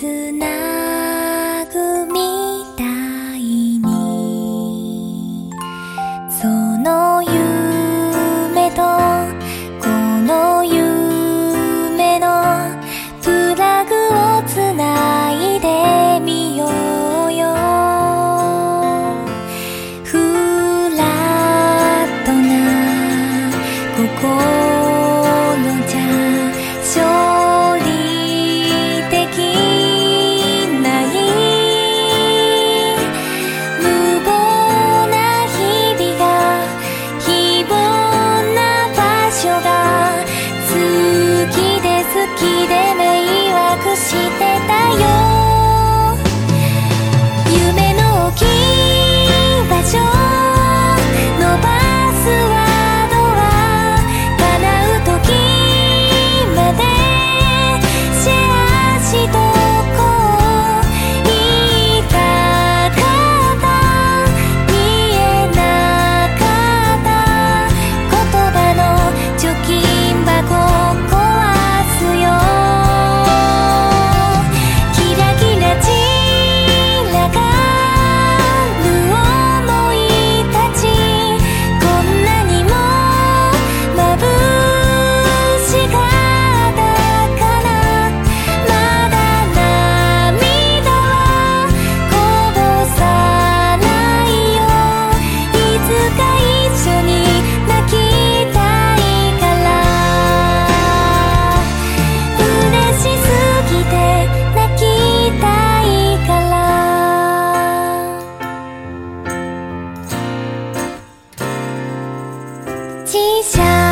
自那。して吉祥。